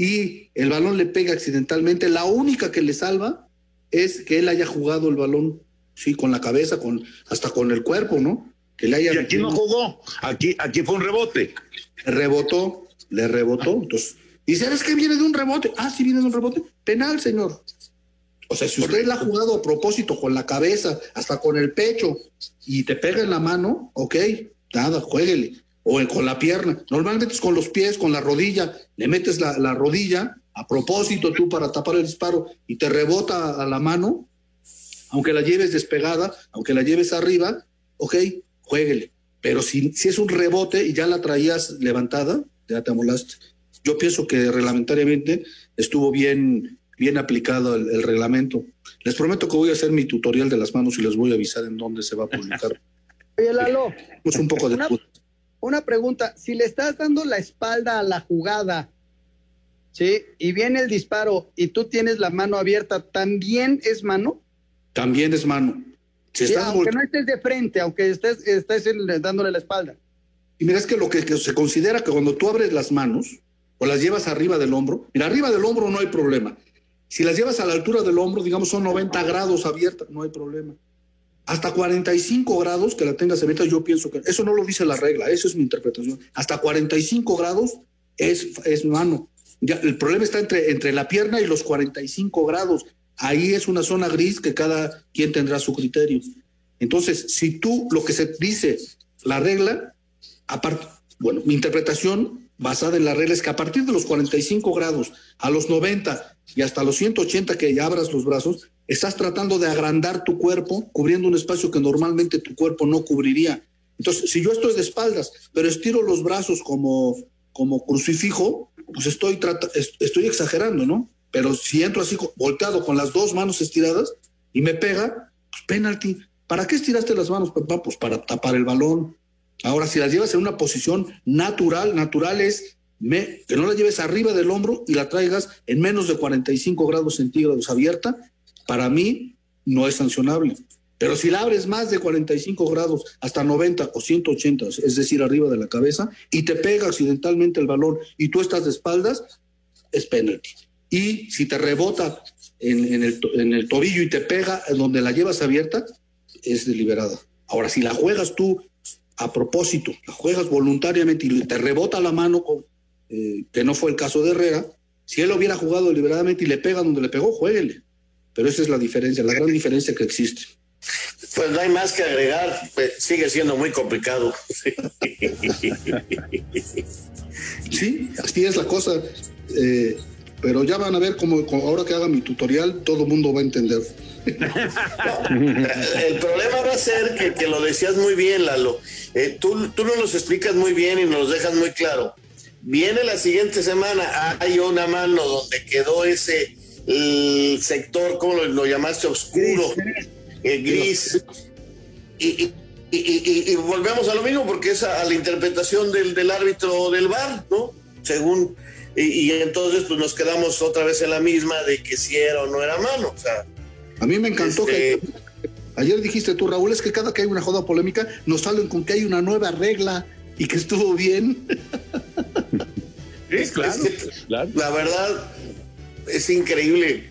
y el balón le pega accidentalmente, la única que le salva es que él haya jugado el balón, sí, con la cabeza, con, hasta con el cuerpo, ¿no? Que le haya... Y aquí no jugó, aquí, aquí fue un rebote. Rebotó, le rebotó, entonces... ¿Y sabes que viene de un rebote? Ah, sí viene de un rebote. Penal, señor. O sea, si usted la ha jugado a propósito con la cabeza, hasta con el pecho, y te pega en la mano, ok, nada, jueguele. O con la pierna. Normalmente es con los pies, con la rodilla. Le metes la, la rodilla a propósito tú para tapar el disparo y te rebota a la mano, aunque la lleves despegada, aunque la lleves arriba, ok, jueguele. Pero si, si es un rebote y ya la traías levantada, ya te amolaste. Yo pienso que reglamentariamente estuvo bien, bien aplicado el, el, reglamento. Les prometo que voy a hacer mi tutorial de las manos y les voy a avisar en dónde se va a publicar. [laughs] Oye, Lalo. Pues un poco de una, una pregunta. Si le estás dando la espalda a la jugada, ¿sí? Y viene el disparo y tú tienes la mano abierta, ¿también es mano? También es mano. Si sí, aunque no estés de frente, aunque estés, estés dándole la espalda. Y mira, es que lo que, que, se considera que cuando tú abres las manos o las llevas arriba del hombro, mira, arriba del hombro no hay problema. Si las llevas a la altura del hombro, digamos son 90 grados abiertas, no hay problema. Hasta 45 grados que la tengas abierta, yo pienso que eso no lo dice la regla, eso es mi interpretación. Hasta 45 grados es, es mano. Ya, el problema está entre, entre la pierna y los 45 grados. Ahí es una zona gris que cada quien tendrá su criterio. Entonces, si tú lo que se dice, la regla, aparte, bueno, mi interpretación basada en la regla es que a partir de los 45 grados a los 90 y hasta los 180 que ya abras los brazos, estás tratando de agrandar tu cuerpo, cubriendo un espacio que normalmente tu cuerpo no cubriría. Entonces, si yo estoy de espaldas, pero estiro los brazos como, como crucifijo, pues estoy, estoy exagerando, ¿no? Pero si entro así volteado con las dos manos estiradas y me pega, pues penalti. ¿Para qué estiraste las manos, papá? Pues para tapar el balón. Ahora, si las llevas en una posición natural, natural es que no la lleves arriba del hombro y la traigas en menos de 45 grados centígrados abierta, para mí no es sancionable. Pero si la abres más de 45 grados hasta 90 o 180, es decir, arriba de la cabeza, y te pega accidentalmente el balón y tú estás de espaldas, es penalti. Y si te rebota en, el, tobillo y te pega donde la llevas abierta, es deliberada. Ahora, si la juegas tú a propósito, la juegas voluntariamente y te rebota la mano, eh, que no fue el caso de Herrera, si él hubiera jugado deliberadamente y le pega donde le pegó, jueguele. Pero esa es la diferencia, la gran diferencia que existe. Pues no hay más que agregar, pues sigue siendo muy complicado. Sí, así es la cosa. Eh, pero ya van a ver cómo ahora que haga mi tutorial, todo el mundo va a entender. [laughs] el problema va a ser que, que lo decías muy bien, Lalo. Eh, tú, tú nos los explicas muy bien y nos dejas muy claro. Viene la siguiente semana, hay una mano donde quedó ese el sector, ¿cómo lo, lo llamaste? Oscuro, el gris. Y, y, y, y, volvemos a lo mismo porque es a, a la interpretación del, del, árbitro del VAR, ¿no? Según y, entonces pues nos quedamos otra vez en la misma de que si era o no era mano. O sea, a mí me encantó que este, ayer dijiste tú, Raúl, es que cada que hay una joda polémica nos salen con que hay una nueva regla y que estuvo bien. [laughs] Sí, claro, La verdad es increíble.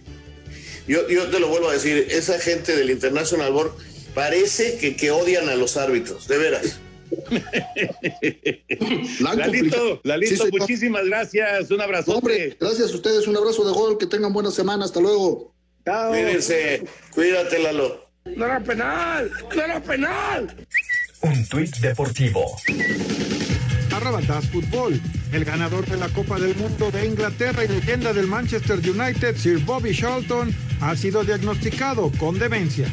Yo, yo te lo vuelvo a decir, esa gente del International Board parece que, que odian a los árbitros, de veras. [laughs] Lalito, Lalito, muchísimas gracias. Un abrazo. Hombre, gracias a ustedes. Un abrazo de gol. Que tengan buena semana. Hasta luego. Cuídense. Cuídate, Lalo. No era penal. No era penal. Un tuit deportivo. Arroba Fútbol. El ganador de la Copa del Mundo de Inglaterra y leyenda del Manchester United, Sir Bobby Charlton, ha sido diagnosticado con demencia.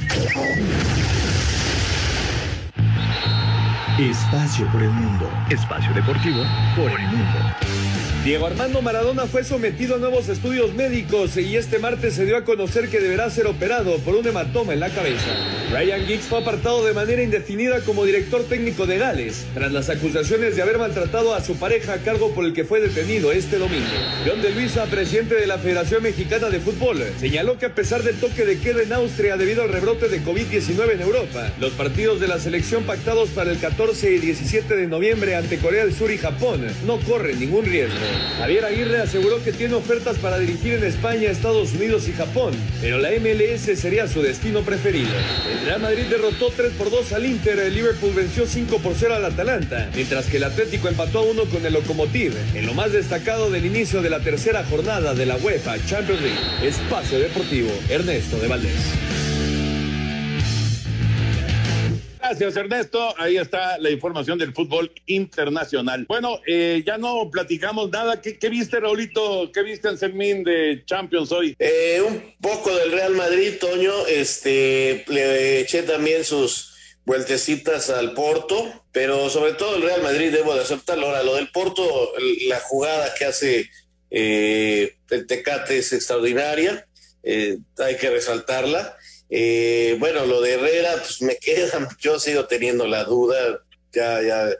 Espacio por el mundo. Espacio deportivo por el mundo. Diego Armando Maradona fue sometido a nuevos estudios médicos y este martes se dio a conocer que deberá ser operado por un hematoma en la cabeza. Ryan Giggs fue apartado de manera indefinida como director técnico de Gales tras las acusaciones de haber maltratado a su pareja a cargo por el que fue detenido este domingo. John de Luisa, presidente de la Federación Mexicana de Fútbol, señaló que a pesar del toque de queda en Austria debido al rebrote de COVID-19 en Europa, los partidos de la selección pactados para el 14 y 17 de noviembre ante Corea del Sur y Japón no corren ningún riesgo. Javier Aguirre aseguró que tiene ofertas para dirigir en España, Estados Unidos y Japón, pero la MLS sería su destino preferido. El Real Madrid derrotó 3 por 2 al Inter, el Liverpool venció 5 por 0 al Atalanta, mientras que el Atlético empató a 1 con el Lokomotiv, en lo más destacado del inicio de la tercera jornada de la UEFA Champions League. Espacio Deportivo, Ernesto de Valdés. Gracias, Ernesto. Ahí está la información del fútbol internacional. Bueno, eh, ya no platicamos nada. ¿Qué, viste, Raulito? ¿Qué viste, Anselmín, de Champions hoy? Eh, un poco del Real Madrid, Toño. Este, le eché también sus vueltecitas al Porto, pero sobre todo el Real Madrid, debo de aceptarlo. Ahora, lo del Porto, la jugada que hace eh, el Tecate es extraordinaria. hay que resaltarla. Eh, bueno, lo de Herrera, pues me [laughs] queda, yo sigo teniendo la duda, ya, ya,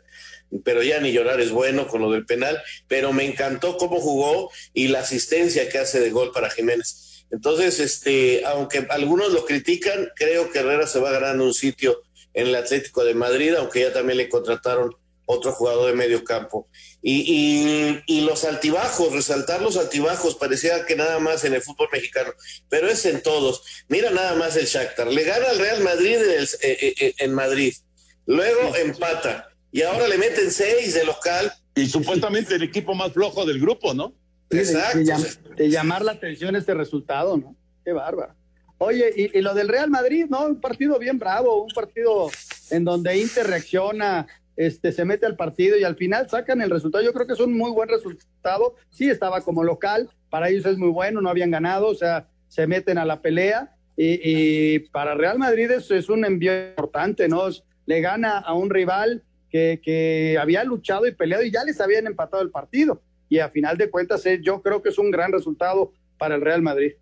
pero ya ni llorar es bueno con lo del penal, pero me encantó cómo jugó y la asistencia que hace de gol para Jiménez. Entonces, este, aunque algunos lo critican, creo que Herrera se va ganando un sitio en el Atlético de Madrid, aunque ya también le contrataron otro jugador de medio campo. Y, y, los altibajos, resaltar los altibajos, parecía que nada más en el fútbol mexicano, pero es en todos. Mira nada más el Shakhtar, le gana al Real Madrid en, eh, eh, eh, en Madrid, luego empata, y ahora le meten seis de local. Y supuestamente el equipo más flojo del grupo, ¿no? Exacto. De, llamar la atención este resultado, ¿no? Qué bárbaro. Oye, y, y, lo del Real Madrid, ¿no? Un partido bien bravo, un partido en donde Inter reacciona, este, se mete al partido y al final sacan el resultado. Yo creo que es un muy buen resultado. Sí, estaba como local, para ellos es muy bueno, no habían ganado, o sea, se meten a la pelea. Y, para Real Madrid es, es, un envío importante, ¿no? Le gana a un rival que, que, había luchado y peleado y ya les habían empatado el partido. Y a final de cuentas, eh, yo creo que es un gran resultado para el Real Madrid.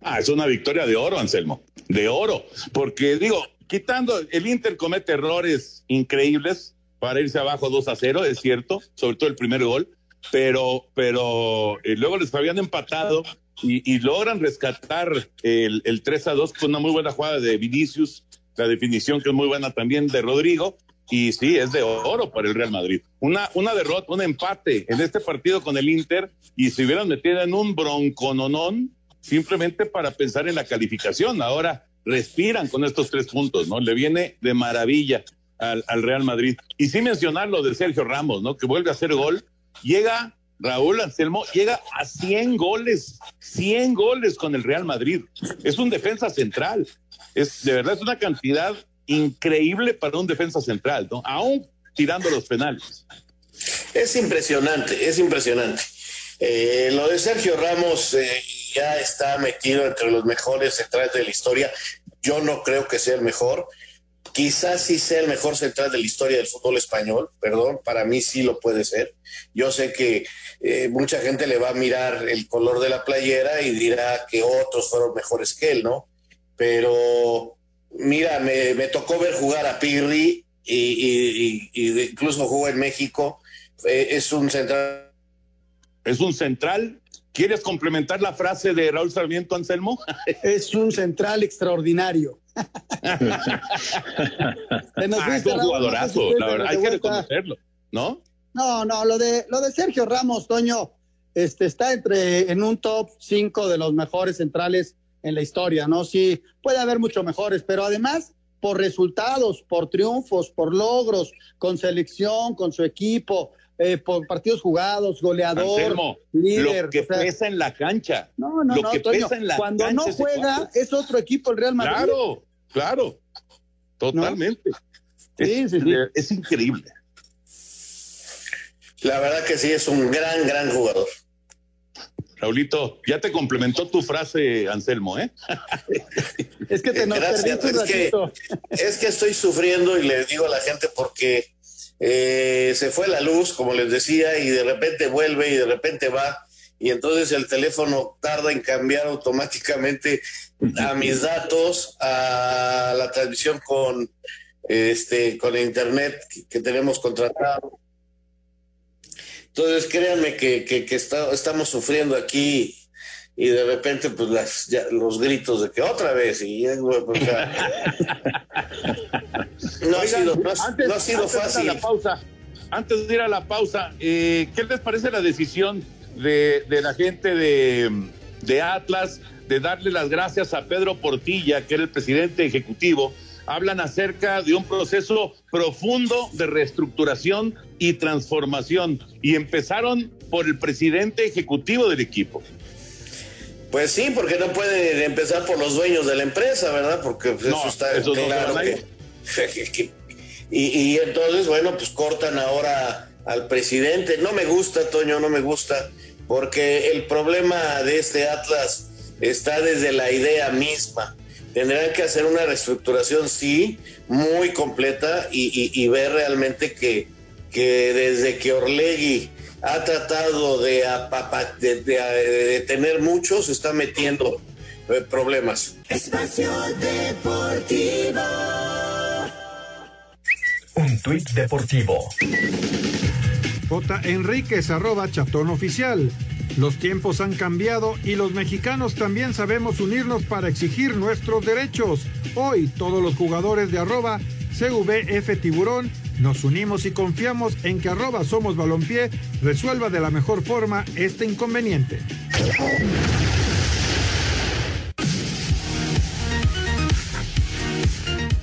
Ah, es una victoria de oro, Anselmo, de oro, porque digo, quitando, el Inter comete errores increíbles para irse abajo 2 a 0, es cierto, sobre todo el primer gol, pero, pero eh, luego les habían empatado y, logran rescatar el, el 3 a 2 con una muy buena jugada de Vinicius, la definición que es muy buena también de Rodrigo, y sí, es de oro para el Real Madrid. Una, una derrota, un empate en este partido con el Inter, y se hubieran metido en un broncononón simplemente para pensar en la calificación. Ahora, respiran con estos tres puntos, ¿no? Le viene de maravilla al, Real Madrid. Y sin mencionar lo de Sergio Ramos, ¿no? Que vuelve a hacer gol. Llega Raúl Anselmo, llega a 100 goles, 100 goles con el Real Madrid. Es un defensa central. Es, de verdad, es una cantidad increíble para un defensa central, ¿no? Aún tirando los penales. Es impresionante, es impresionante. Eh, lo de Sergio Ramos eh, ya está metido entre los mejores centrales de la historia. Yo no creo que sea el mejor. Quizás sí sea el mejor central de la historia del fútbol español, perdón, para mí sí lo puede ser. Yo sé que eh, mucha gente le va a mirar el color de la playera y dirá que otros fueron mejores que él, ¿no? Pero mira, me, tocó ver jugar a Pirri y, incluso jugó en México. es un central es un central. ¿Quieres complementar la frase de Raúl Sarmiento Anselmo? [laughs] Es un central extraordinario. [laughs] es un jugadorazo, la verdad, hay que reconocerlo, ¿no? No, no, lo de, lo de Sergio Ramos, Toño, este, está entre, en un top 5 de los mejores centrales en la historia, ¿no? Sí, puede haber mucho mejores, pero además por resultados, por triunfos, por logros, con selección, con su equipo, eh, por partidos jugados, goleador, líder. Lo que pesa en la cancha. No, no, no, Toño, cuando no juega es otro equipo el Real Madrid. Claro, claro, totalmente. es, es increíble. La verdad que sí, es un gran, gran jugador. Raulito, ya te complementó tu frase, Anselmo, ¿eh? es que te no Gracias, es que, es que estoy sufriendo y le digo a la gente porque eh, se fue la luz, como les decía, y de repente vuelve y de repente va. Y entonces el teléfono tarda en cambiar automáticamente a mis [laughs] datos, a la transmisión con este con internet que tenemos contratado. Entonces, créanme que, que, estamos sufriendo aquí y de repente, pues las, los gritos de que otra vez, y no, ha sido, no, ha, sido fácil. la pausa, antes de ir a la pausa, eh, ¿qué les parece la decisión de, de la gente de, de Atlas de darle las gracias a Pedro Portilla, que era el presidente ejecutivo? hablan acerca de un proceso profundo de reestructuración y transformación y empezaron por el presidente ejecutivo del equipo. Pues sí, porque no pueden empezar por los dueños de la empresa, ¿verdad? Porque pues, eso está claro [laughs] que, y, y entonces, bueno, pues cortan ahora al presidente. No me gusta, Toño, no me gusta, porque el problema de este Atlas está desde la idea misma tendrán que hacer una reestructuración, sí, muy completa y, ver realmente que, que, desde que Orlegui ha tratado de, de, tener muchos, se está metiendo eh, problemas. Espacio Deportivo. Un tuit deportivo. J. Enríquez, arroba chatón oficial. Los tiempos han cambiado y los mexicanos también sabemos unirnos para exigir nuestros derechos. Hoy todos los jugadores de arroba CVF Tiburón nos unimos y confiamos en que arroba Somos Balompié resuelva de la mejor forma este inconveniente.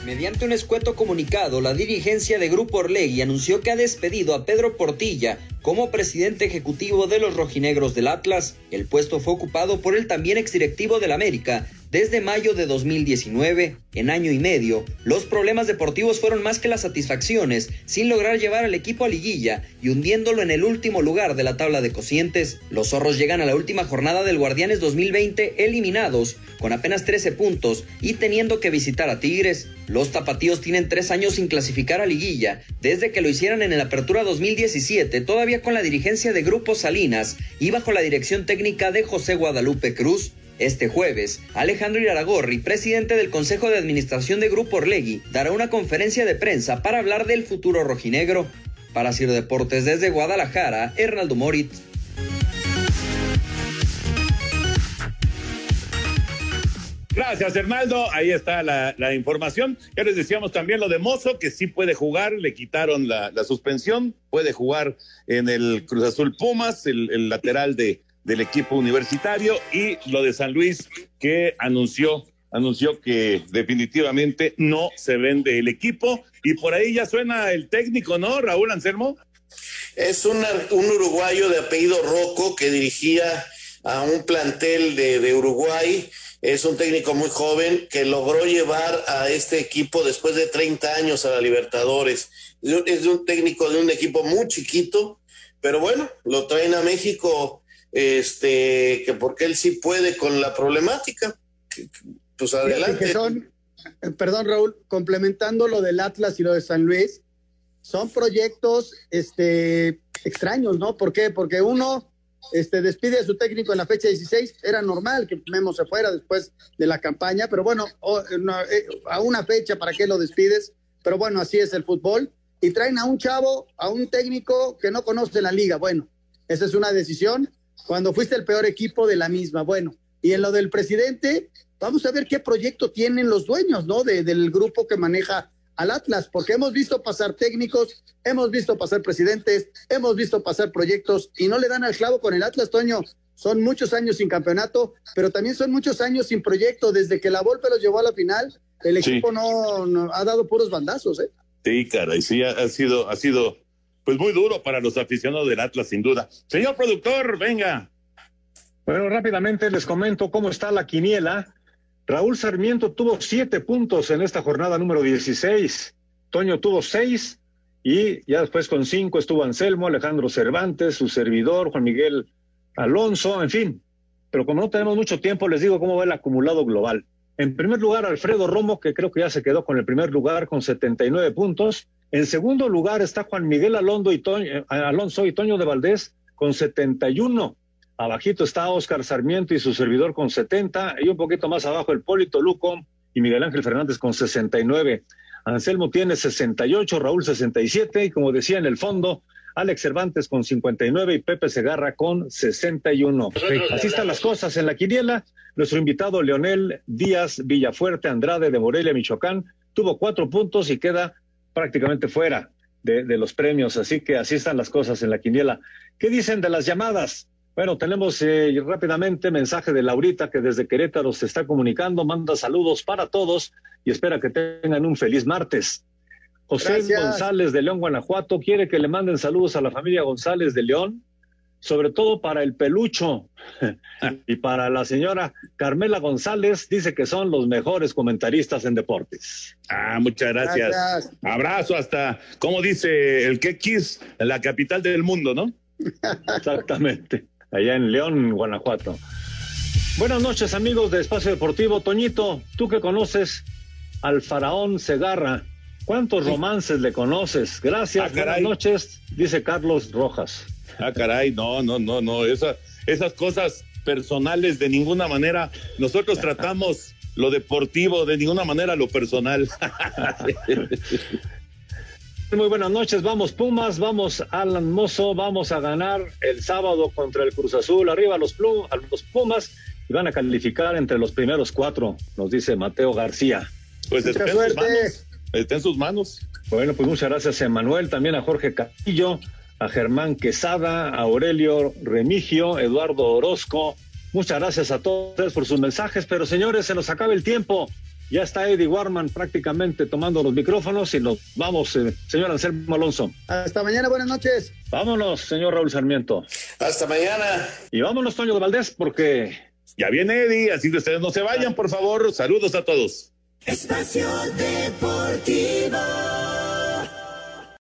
Mediante un escueto comunicado, la dirigencia de Grupo Orlegui anunció que ha despedido a Pedro Portilla como presidente ejecutivo de los rojinegros del Atlas. El puesto fue ocupado por el también exdirectivo del América desde mayo de 2019. En año y medio, los problemas deportivos fueron más que las satisfacciones, sin lograr llevar al equipo a liguilla y hundiéndolo en el último lugar de la tabla de cocientes. Los zorros llegan a la última jornada del Guardianes 2020 eliminados, con apenas 13 puntos y teniendo que visitar a Tigres. Los tapatíos tienen tres años sin clasificar a liguilla, desde que lo hicieran en el Apertura 2017, todavía con la dirigencia de Grupo Salinas y bajo la dirección técnica de José Guadalupe Cruz. Este jueves, Alejandro Iraragorri, presidente del Consejo de Administración de Grupo Orlegui, dará una conferencia de prensa para hablar del futuro rojinegro. Para Ciro Deportes desde Guadalajara, Hernaldo Moritz. Gracias, Hernaldo. Ahí está la, información. Ya les decíamos también lo de Mozo, que sí puede jugar, le quitaron la, suspensión, puede jugar en el Cruz Azul Pumas, el lateral de, del equipo universitario y lo de San Luis que anunció anunció que definitivamente no se vende el equipo y por ahí ya suena el técnico, ¿no? Raúl Anselmo. Es un uruguayo de apellido Rocco que dirigía a un plantel de, de Uruguay. Es un técnico muy joven que logró llevar a este equipo después de 30 años a la Libertadores. Es un técnico de un equipo muy chiquito, pero bueno, lo traen a México este, que porque él sí puede con la problemática. Pues adelante. son, eh, perdón, Raúl, complementando lo del Atlas y lo de San Luis, son proyectos este, extraños, ¿no? ¿Por qué? Porque uno este, despide a su técnico en la fecha 16, era normal que Memo se fuera después de la campaña, pero bueno, eh, a una fecha, ¿para qué lo despides? Pero bueno, así es el fútbol. Y traen a un chavo, a un técnico que no conoce la liga. Bueno, esa es una decisión cuando fuiste el peor equipo de la misma. Bueno, y en lo del presidente, vamos a ver qué proyecto tienen los dueños, ¿no? del grupo que maneja al Atlas, porque hemos visto pasar técnicos, hemos visto pasar presidentes, hemos visto pasar proyectos y no le dan al clavo con el Atlas, Toño. Son muchos años sin campeonato, pero también son muchos años sin proyecto. Desde que la Volpe los llevó a la final, el equipo no, ha dado puros bandazos, ¿eh? Sí, caray, sí, ha, sido, ha sido pues muy duro para los aficionados del Atlas, sin duda. Señor productor, venga. Bueno, rápidamente les comento cómo está la quiniela. Raúl Sarmiento tuvo siete puntos en esta jornada número 16. Toño tuvo seis y ya después con cinco estuvo Anselmo, Alejandro Cervantes, su servidor, Juan Miguel Alonso, en fin. Pero como no tenemos mucho tiempo, les digo cómo va el acumulado global. En primer lugar, Alfredo Romo, que creo que ya se quedó con el primer lugar con 79 puntos. En segundo lugar está Juan Miguel Alonso y Toño, eh, Alonso y Toño de Valdés con 71. Abajito está Oscar Sarmiento y su servidor con 70, y un poquito más abajo el Polito Luco y Miguel Ángel Fernández con 69. Anselmo tiene 68, Raúl 67, y como decía en el fondo, Alex Cervantes con 59 y Pepe Segarra con 61. Así están las cosas en la quiniela. Nuestro invitado Leonel Díaz Villafuerte Andrade de Morelia, Michoacán, tuvo cuatro puntos y queda prácticamente fuera de, de los premios. Así que así están las cosas en la quiniela. ¿Qué dicen de las llamadas? Bueno, tenemos eh, rápidamente mensaje de Laurita que desde Querétaro se está comunicando, manda saludos para todos y espera que tengan un feliz martes. José González de León, Guanajuato, quiere que le manden saludos a la familia González de León, sobre todo para el pelucho [laughs] y para la señora Carmela González, dice que son los mejores comentaristas en deportes. Ah, muchas gracias. Abrazo hasta, como dice el Quequis, la capital del mundo, ¿no? [laughs] Exactamente allá en León, Guanajuato. Buenas noches, amigos de Espacio Deportivo. Toñito, tú que conoces al faraón Segarra, ¿cuántos romances le conoces? Gracias, ah, buenas noches, dice Carlos Rojas. Ah, caray, no, no, no, no, Esa, esas cosas personales de ninguna manera, nosotros tratamos lo deportivo, de ninguna manera lo personal. [laughs] Muy buenas noches, vamos Pumas, vamos Alan Mozo, vamos a ganar el sábado contra el Cruz Azul, arriba los, Plum, a los Pumas y van a calificar entre los primeros cuatro, nos dice Mateo García. Pues está en, sus manos, está en sus manos. Bueno, pues muchas gracias a Emanuel, también a Jorge Castillo, a Germán Quesada, a Aurelio Remigio, Eduardo Orozco. Muchas gracias a todos ustedes por sus mensajes, pero señores, se nos acaba el tiempo. Ya está Eddie Warman prácticamente tomando los micrófonos y nos vamos, eh, señor Anselmo Alonso. Hasta mañana, buenas noches. Vámonos, señor Raúl Sarmiento. Hasta mañana. Y vámonos, Toño de Valdés, porque... Ya viene Eddie, así que ustedes no se vayan, por favor. Saludos a todos. Espacio Deportivo.